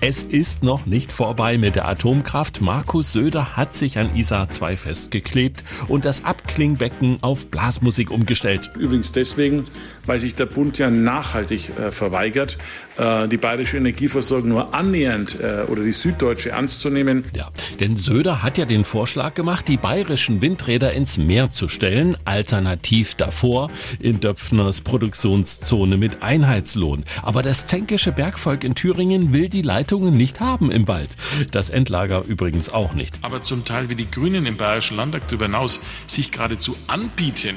Es ist noch nicht vorbei mit der Atomkraft. Markus Söder hat sich an ISA 2 festgeklebt und das Abklingbecken auf Blasmusik umgestellt. Übrigens deswegen, weil sich der Bund ja nachhaltig äh, verweigert, äh, die bayerische Energieversorgung nur annähernd äh, oder die süddeutsche ernst zu nehmen. Ja, denn Söder hat ja den Vorschlag gemacht, die bayerischen Windräder ins Meer zu stellen, alternativ davor in Döpfners Produktionszone mit Einheitslohn. Aber das zänkische Bergvolk in Thüringen will die Leitung Leitungen nicht haben im Wald. Das Endlager übrigens auch nicht. Aber zum Teil wie die Grünen im Bayerischen Landtag darüber hinaus sich geradezu anbieten,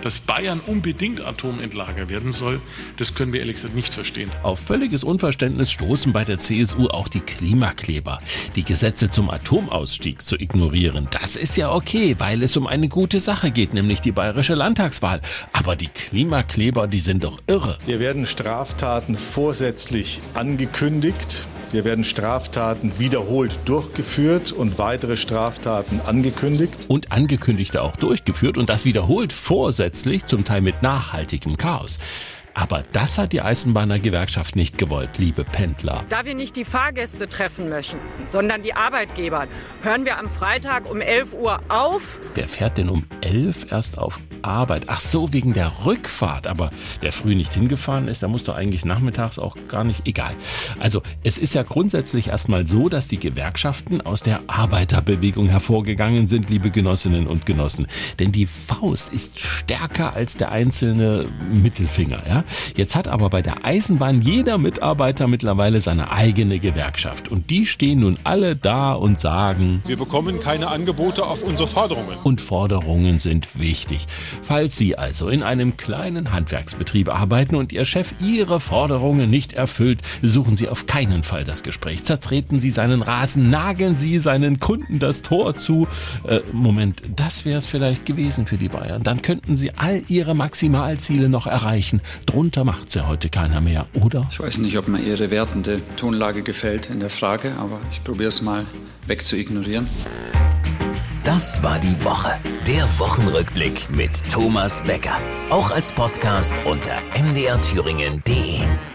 dass Bayern unbedingt Atomendlager werden soll, das können wir ehrlich gesagt nicht verstehen. Auf völliges Unverständnis stoßen bei der CSU auch die Klimakleber. Die Gesetze zum Atomausstieg zu ignorieren, das ist ja okay, weil es um eine gute Sache geht, nämlich die bayerische Landtagswahl. Aber die Klimakleber, die sind doch irre. Wir werden Straftaten vorsätzlich angekündigt wir werden Straftaten wiederholt durchgeführt und weitere Straftaten angekündigt. Und angekündigte auch durchgeführt und das wiederholt vorsätzlich, zum Teil mit nachhaltigem Chaos. Aber das hat die Eisenbahnergewerkschaft nicht gewollt, liebe Pendler. Da wir nicht die Fahrgäste treffen möchten, sondern die Arbeitgeber, hören wir am Freitag um 11 Uhr auf. Wer fährt denn um 11 erst auf Arbeit? Ach so, wegen der Rückfahrt. Aber wer früh nicht hingefahren ist, der muss doch eigentlich nachmittags auch gar nicht. Egal. Also, es ist ja grundsätzlich erstmal so, dass die Gewerkschaften aus der Arbeiterbewegung hervorgegangen sind, liebe Genossinnen und Genossen. Denn die Faust ist stärker als der einzelne Mittelfinger, ja? Jetzt hat aber bei der Eisenbahn jeder Mitarbeiter mittlerweile seine eigene Gewerkschaft. Und die stehen nun alle da und sagen, wir bekommen keine Angebote auf unsere Forderungen. Und Forderungen sind wichtig. Falls Sie also in einem kleinen Handwerksbetrieb arbeiten und Ihr Chef Ihre Forderungen nicht erfüllt, suchen Sie auf keinen Fall das Gespräch. Zertreten Sie seinen Rasen, nageln Sie seinen Kunden das Tor zu. Äh, Moment, das wäre es vielleicht gewesen für die Bayern. Dann könnten Sie all Ihre Maximalziele noch erreichen. Drunter macht's ja heute keiner mehr, oder? Ich weiß nicht, ob mir Ihre wertende Tonlage gefällt in der Frage, aber ich probiere es mal wegzuignorieren. Das war die Woche. Der Wochenrückblick mit Thomas Becker. Auch als Podcast unter mdrthüringen.de.